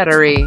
Battery.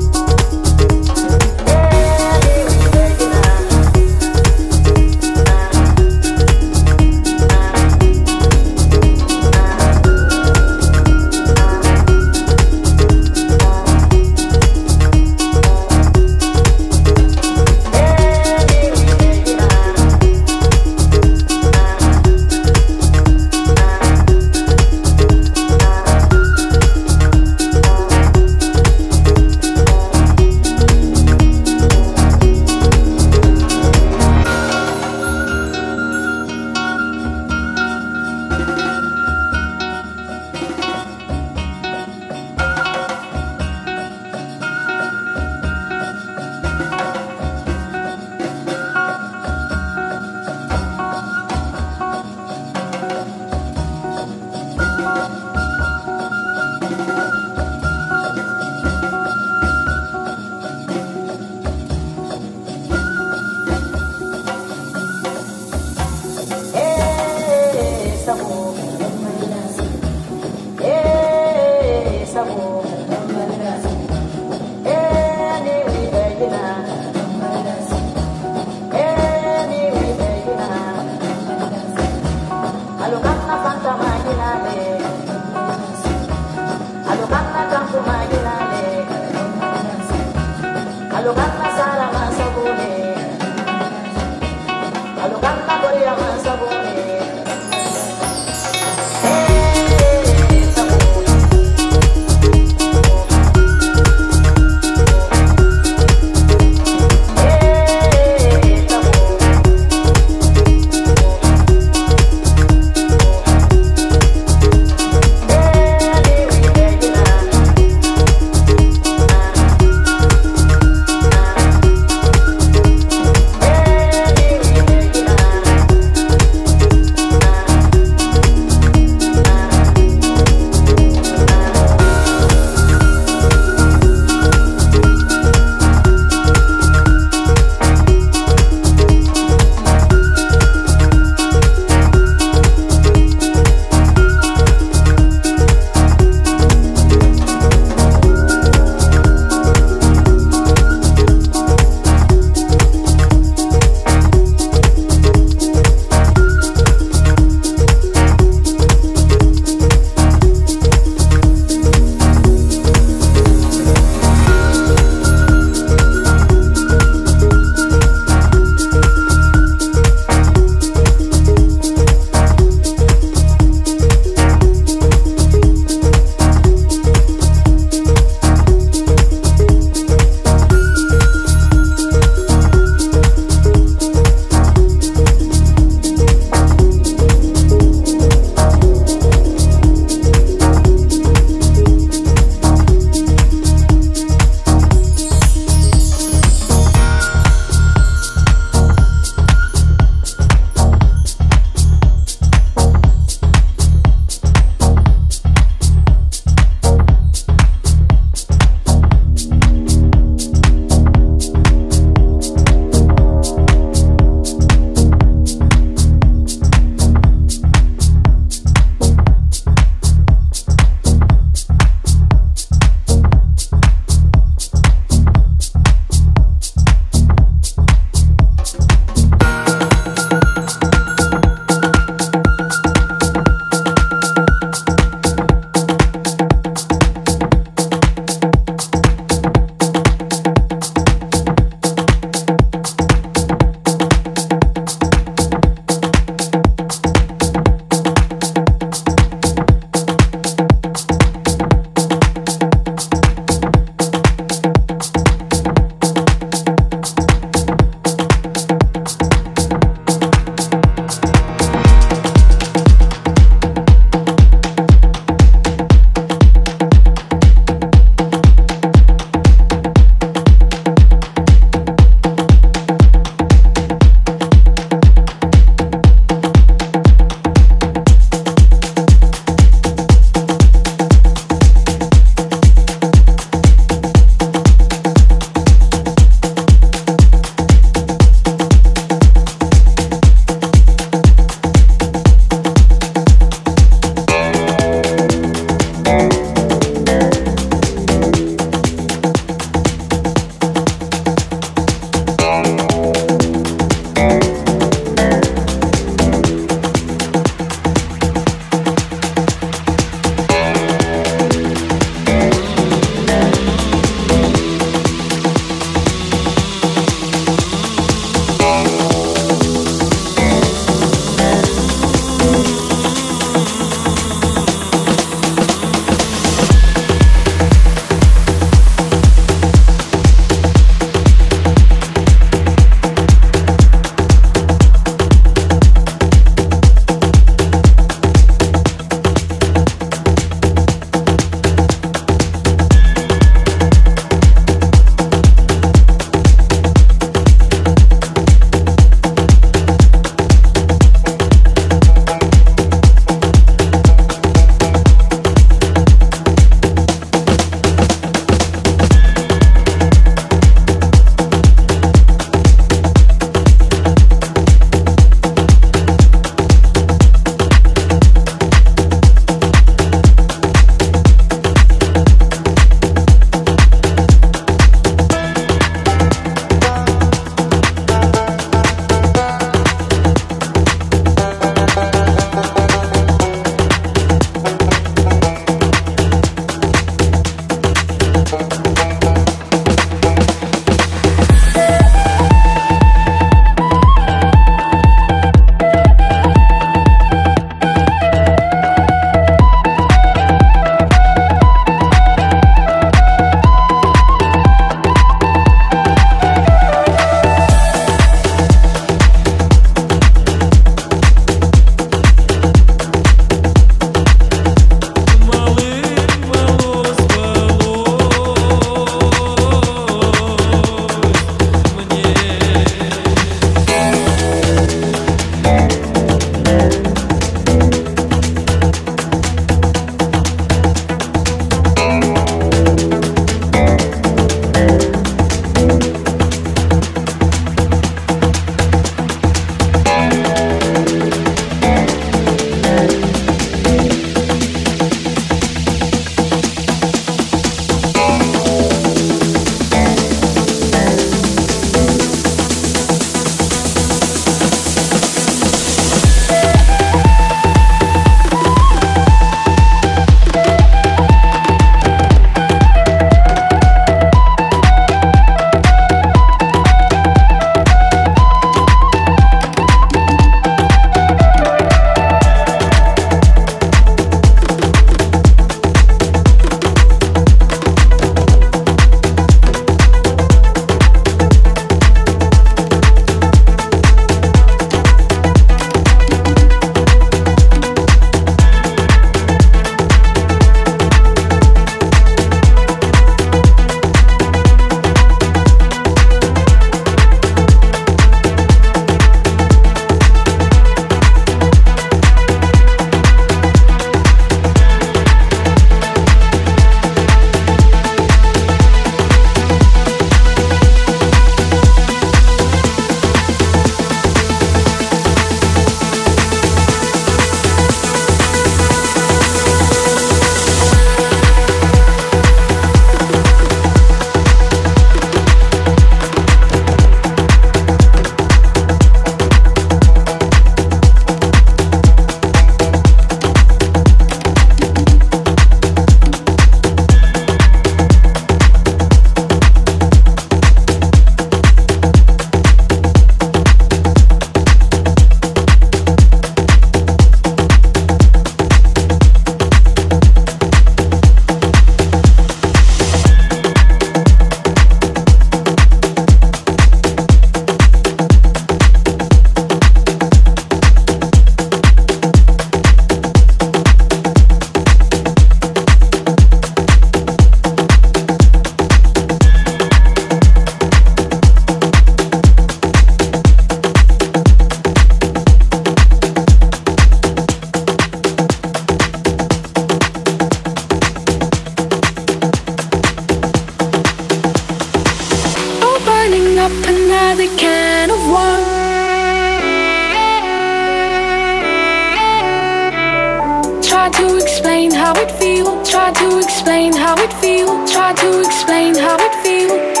explain how it feels. Try to explain how it feels. Try to explain how it feels.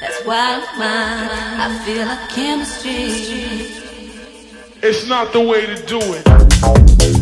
That's wild mind. I feel like chemistry. It's not the way to do it.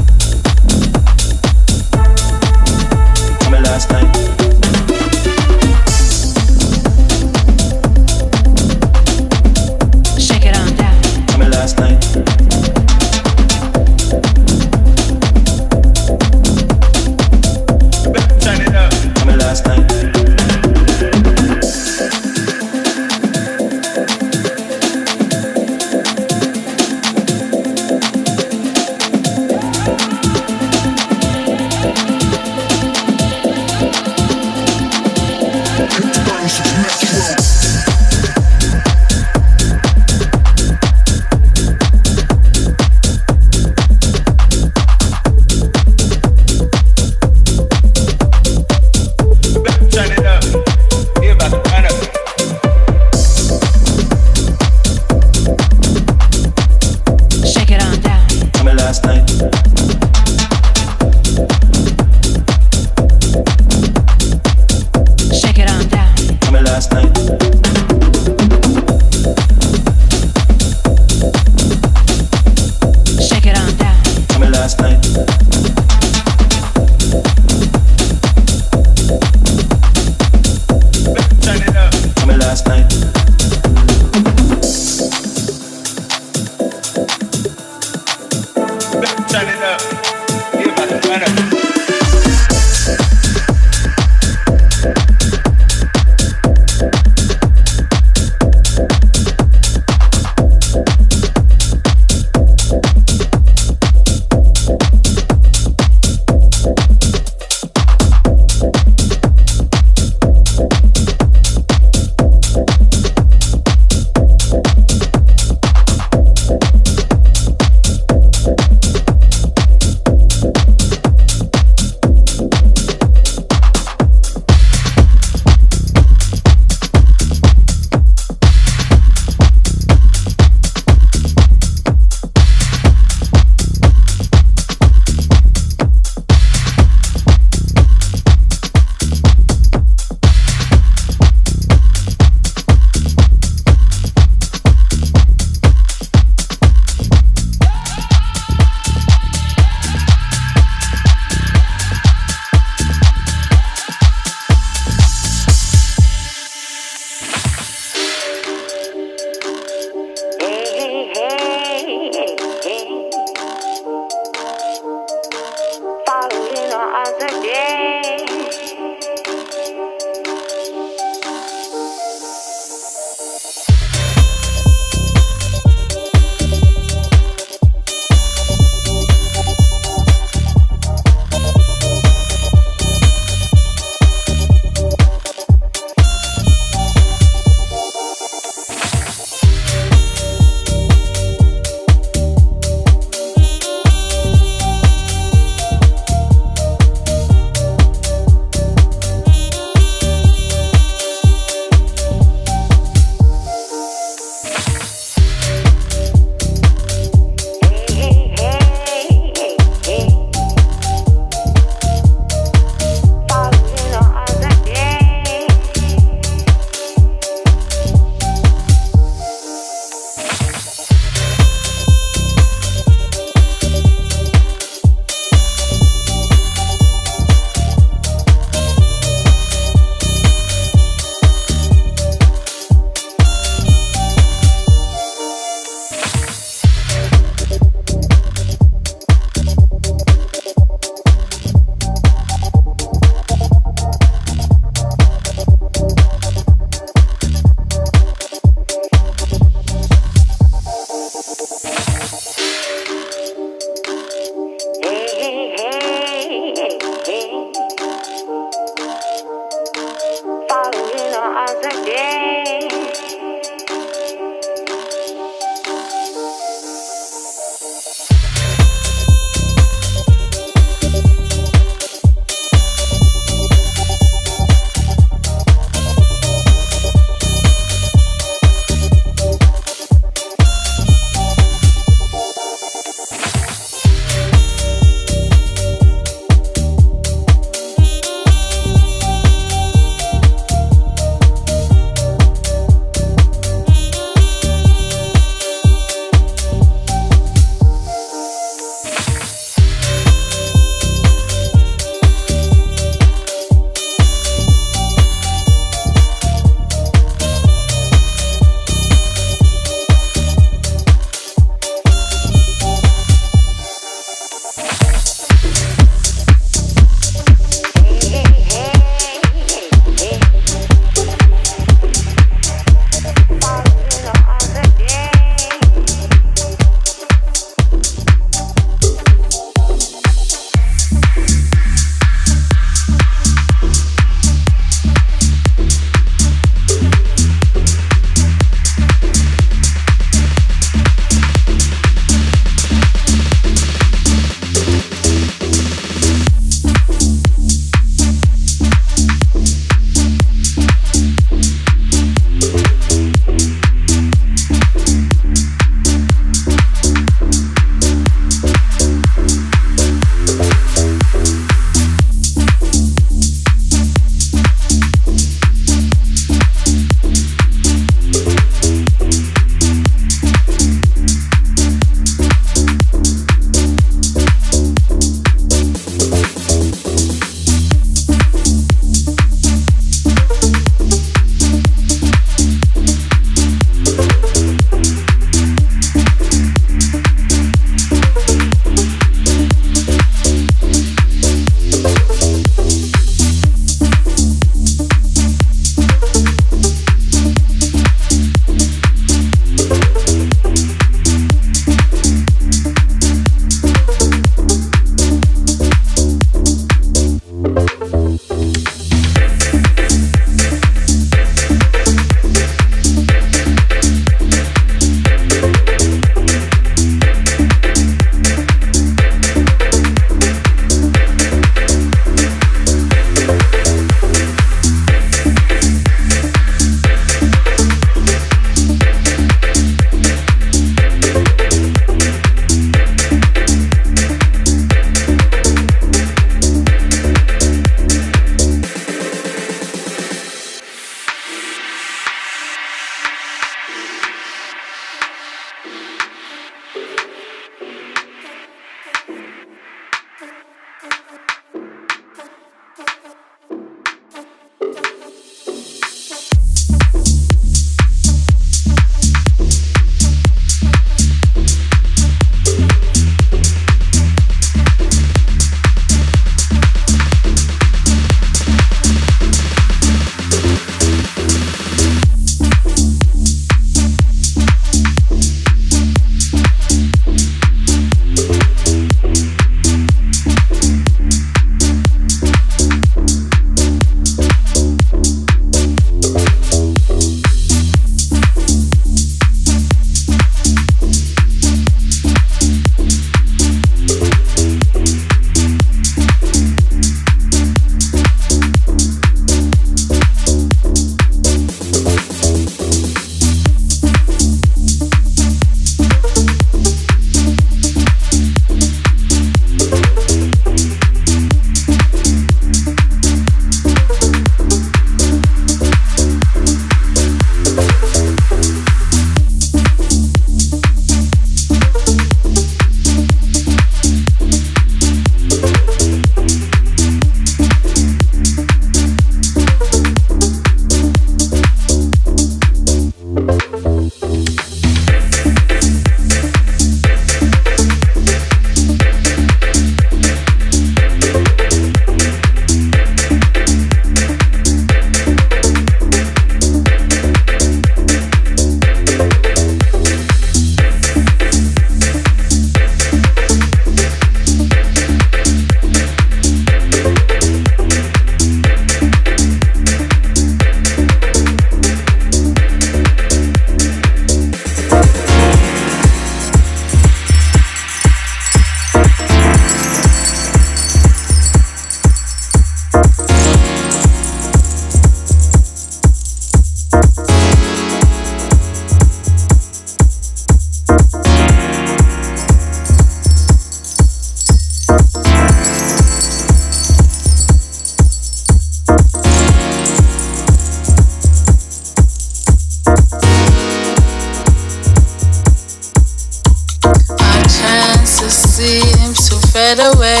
Away.